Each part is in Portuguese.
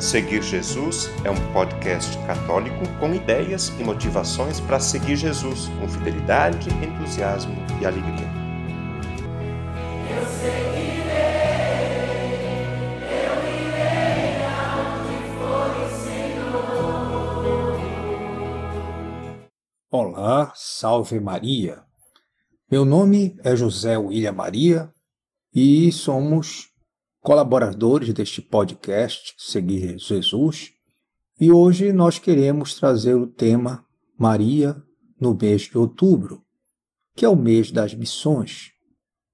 Seguir Jesus é um podcast católico com ideias e motivações para seguir Jesus com fidelidade, entusiasmo e alegria. Eu seguirei, eu irei for o Senhor. Olá, salve Maria. Meu nome é José William Maria e somos colaboradores deste podcast Seguir Jesus, e hoje nós queremos trazer o tema Maria no mês de outubro, que é o mês das missões,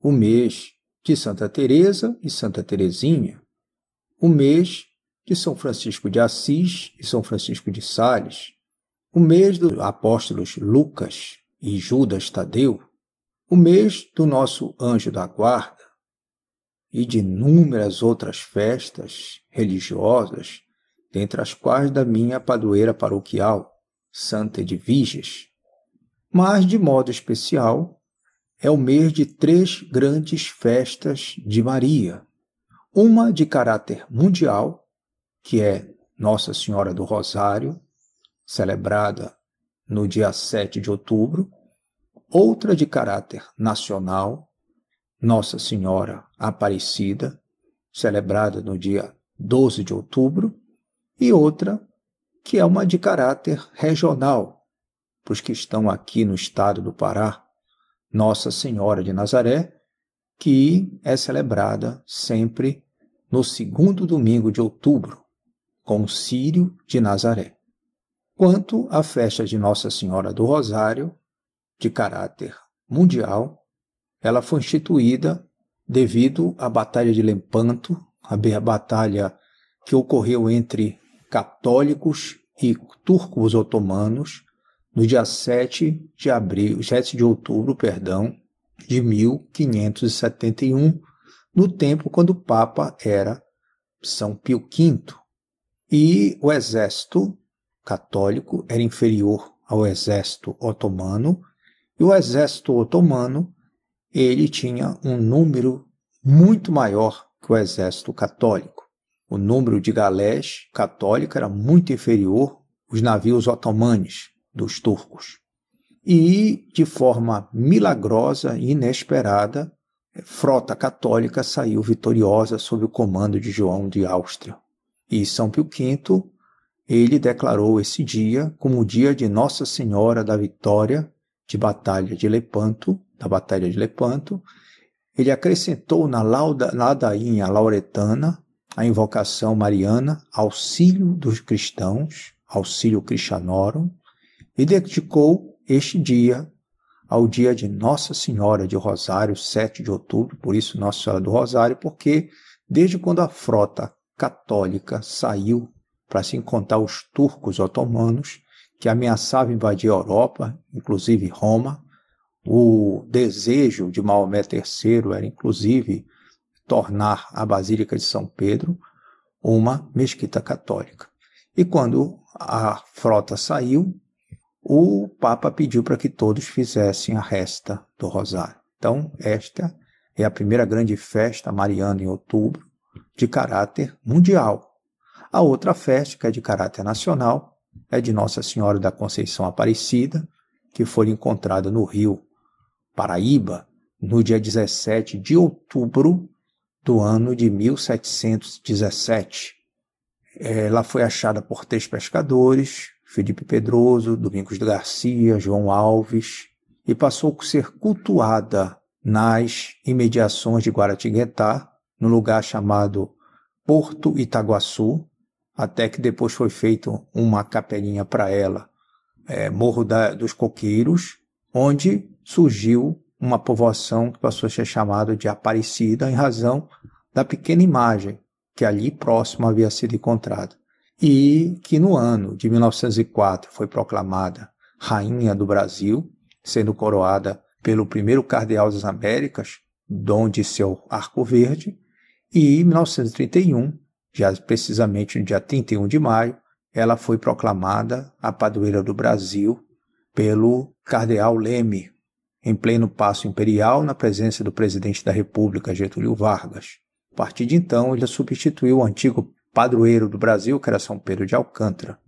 o mês de Santa Teresa e Santa Teresinha, o mês de São Francisco de Assis e São Francisco de Sales, o mês dos apóstolos Lucas e Judas Tadeu, o mês do nosso anjo da guarda, e de inúmeras outras festas religiosas, dentre as quais da minha padroeira paroquial, Santa Edviges. Mas, de modo especial, é o mês de três grandes festas de Maria. Uma de caráter mundial, que é Nossa Senhora do Rosário, celebrada no dia 7 de outubro, outra de caráter nacional, nossa Senhora Aparecida, celebrada no dia 12 de outubro, e outra que é uma de caráter regional, para os que estão aqui no estado do Pará, Nossa Senhora de Nazaré, que é celebrada sempre no segundo domingo de outubro, com o Sírio de Nazaré. Quanto à festa de Nossa Senhora do Rosário, de caráter mundial, ela foi instituída devido à Batalha de Lempanto, a batalha que ocorreu entre católicos e turcos otomanos no dia 7 de abril, 7 de outubro, perdão, de 1571, no tempo quando o Papa era São Pio V. E o exército católico era inferior ao exército otomano, e o exército otomano ele tinha um número muito maior que o exército católico. O número de galés católica era muito inferior aos navios otomanes dos turcos. E, de forma milagrosa e inesperada, frota católica saiu vitoriosa sob o comando de João de Áustria. E São Pio V, ele declarou esse dia como o dia de Nossa Senhora da Vitória de Batalha de Lepanto, da Batalha de Lepanto, ele acrescentou na lauda, ladainha lauretana a invocação mariana, auxílio dos cristãos, auxílio Christianorum, e dedicou este dia ao dia de Nossa Senhora de Rosário, 7 de outubro, por isso Nossa Senhora do Rosário, porque desde quando a frota católica saiu para se encontrar os turcos otomanos, que ameaçavam invadir a Europa, inclusive Roma, o desejo de Maomé III era, inclusive, tornar a Basílica de São Pedro uma mesquita católica. E quando a frota saiu, o Papa pediu para que todos fizessem a resta do Rosário. Então, esta é a primeira grande festa mariana em outubro, de caráter mundial. A outra festa, que é de caráter nacional, é de Nossa Senhora da Conceição Aparecida, que foi encontrada no rio Paraíba, no dia 17 de outubro do ano de 1717. Ela foi achada por três pescadores, Felipe Pedroso, Domingos Garcia, João Alves, e passou a ser cultuada nas imediações de Guaratinguetá, no lugar chamado Porto Itaguaçu, até que depois foi feita uma capelinha para ela, é, Morro da, dos Coqueiros, onde surgiu uma povoação que passou a ser chamada de Aparecida em razão da pequena imagem que ali próximo havia sido encontrada. E que no ano de 1904 foi proclamada Rainha do Brasil, sendo coroada pelo primeiro cardeal das Américas, Dom de seu Arco Verde, e em 1931, já precisamente no dia 31 de maio, ela foi proclamada a padroeira do Brasil pelo cardeal Leme, em pleno passo imperial na presença do presidente da República, Getúlio Vargas. A partir de então, ele substituiu o antigo padroeiro do Brasil, que era São Pedro de Alcântara,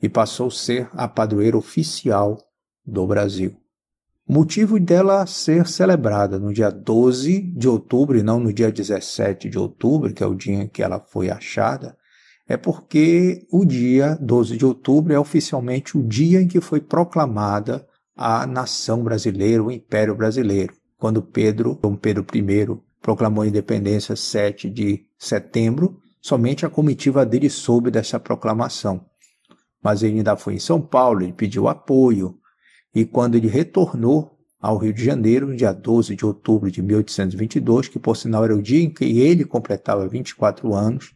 e passou a ser a padroeira oficial do Brasil. Motivo dela ser celebrada no dia 12 de outubro e não no dia 17 de outubro, que é o dia em que ela foi achada, é porque o dia 12 de outubro é oficialmente o dia em que foi proclamada a nação brasileira, o Império Brasileiro, quando Pedro, Dom Pedro I, proclamou a independência 7 de setembro, somente a comitiva dele soube dessa proclamação. Mas ele ainda foi em São Paulo, ele pediu apoio, e quando ele retornou ao Rio de Janeiro, no dia 12 de outubro de 1822, que por sinal era o dia em que ele completava 24 anos,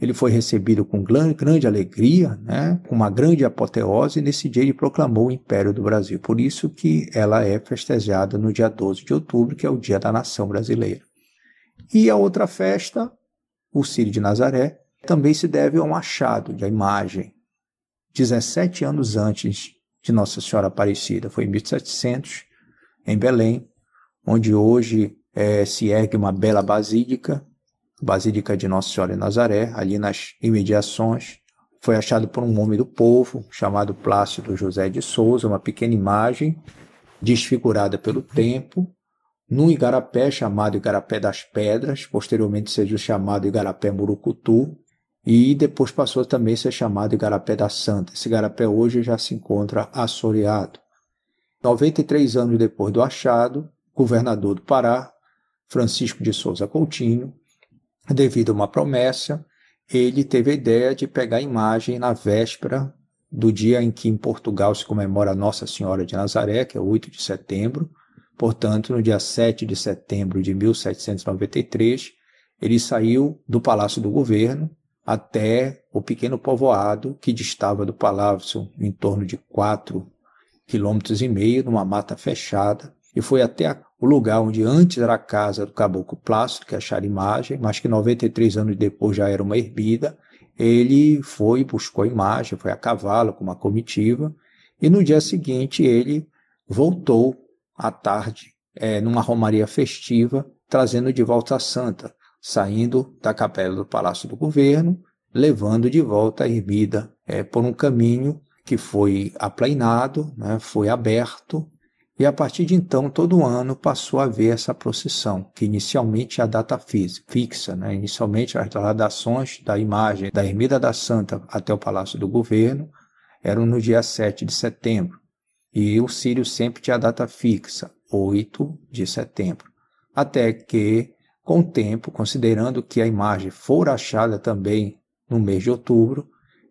ele foi recebido com grande alegria, né, com uma grande apoteose, e nesse dia ele proclamou o Império do Brasil. Por isso que ela é festejada no dia 12 de outubro, que é o dia da nação brasileira. E a outra festa, o Círio de Nazaré, também se deve a um achado de imagem. 17 anos antes de Nossa Senhora Aparecida, foi em 1700, em Belém, onde hoje é, se ergue uma bela basílica, Basílica de Nossa Senhora em Nazaré, ali nas imediações. Foi achado por um homem do povo, chamado Plácido José de Souza, uma pequena imagem desfigurada pelo tempo, num igarapé chamado Igarapé das Pedras, posteriormente seja chamado Igarapé Murucutu, e depois passou também a ser chamado Igarapé da Santa. Esse igarapé hoje já se encontra assoreado. 93 anos depois do achado, governador do Pará, Francisco de Souza Coutinho, devido a uma promessa, ele teve a ideia de pegar a imagem na véspera do dia em que em Portugal se comemora Nossa Senhora de Nazaré, que é 8 de setembro. Portanto, no dia 7 de setembro de 1793, ele saiu do Palácio do Governo até o pequeno povoado que distava do palácio em torno de 4 quilômetros e meio, numa mata fechada, e foi até a o lugar onde antes era a casa do caboclo Plácido, que acharam imagem, mas que 93 anos depois já era uma erbida, ele foi, buscou a imagem, foi a cavalo com uma comitiva, e no dia seguinte ele voltou à tarde, é, numa romaria festiva, trazendo de volta a santa, saindo da capela do Palácio do Governo, levando de volta a ermida é, por um caminho que foi aplainado, né, foi aberto, e a partir de então, todo ano passou a haver essa procissão, que inicialmente é a data fixa, né? inicialmente as gradações da imagem da Ermida da Santa até o Palácio do Governo eram no dia 7 de setembro, e o Sírio sempre tinha a data fixa, 8 de setembro, até que, com o tempo, considerando que a imagem for achada também no mês de outubro,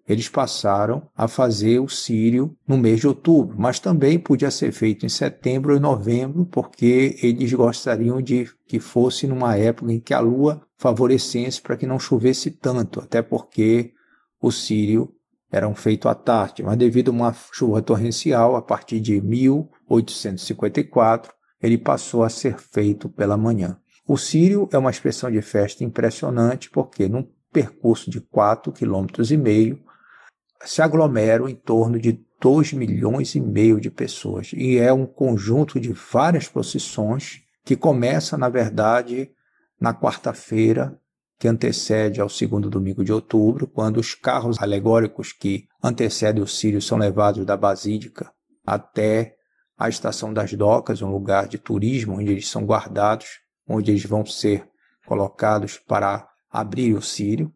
eles passaram a fazer o sírio no mês de outubro, mas também podia ser feito em setembro ou novembro, porque eles gostariam de que fosse numa época em que a lua favorecesse para que não chovesse tanto, até porque o sírio era feito à tarde, mas devido a uma chuva torrencial, a partir de 1854, ele passou a ser feito pela manhã. O sírio é uma expressão de festa impressionante, porque num percurso de 4,5 km, se aglomeram em torno de 2 milhões e meio de pessoas. E é um conjunto de várias procissões que começa, na verdade, na quarta-feira, que antecede ao segundo domingo de outubro, quando os carros alegóricos que antecedem o Sírio são levados da Basílica até a Estação das Docas, um lugar de turismo onde eles são guardados, onde eles vão ser colocados para abrir o Sírio.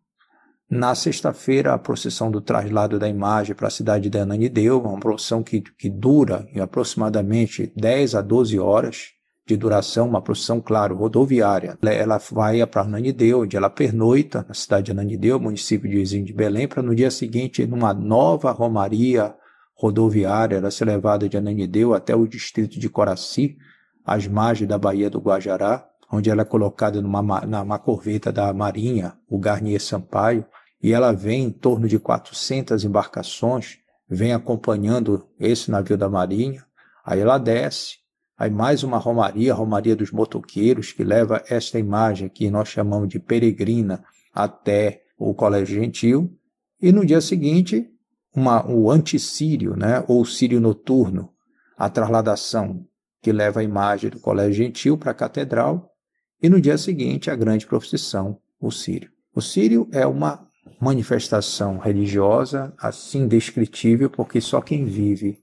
Na sexta-feira, a procissão do traslado da imagem para a cidade de Ananideu, uma procissão que, que dura em aproximadamente 10 a 12 horas de duração, uma procissão, claro, rodoviária. Ela vai para Ananideu, onde ela pernoita na cidade de Ananideu, município de vizinho de Belém, para no dia seguinte, numa nova romaria rodoviária, ela ser levada de Ananideu até o distrito de Coraci, às margens da Baía do Guajará, onde ela é colocada numa, numa corveta da Marinha, o Garnier Sampaio, e ela vem em torno de 400 embarcações, vem acompanhando esse navio da Marinha, aí ela desce, aí mais uma romaria, a Romaria dos Motoqueiros, que leva esta imagem que nós chamamos de peregrina até o Colégio Gentil, e no dia seguinte, uma, o anticírio, né, ou sírio noturno, a trasladação que leva a imagem do Colégio Gentil para a Catedral, e no dia seguinte a grande procissão, o sírio. O sírio é uma manifestação religiosa assim descritível, porque só quem vive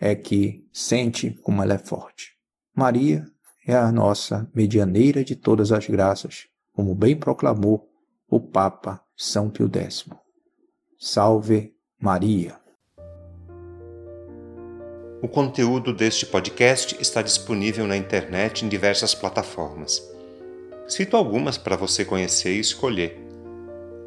é que sente como ela é forte. Maria é a nossa medianeira de todas as graças, como bem proclamou o Papa São Pio X. Salve Maria! O conteúdo deste podcast está disponível na internet em diversas plataformas. Cito algumas para você conhecer e escolher: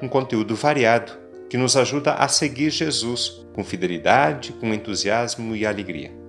um conteúdo variado que nos ajuda a seguir Jesus com fidelidade, com entusiasmo e alegria.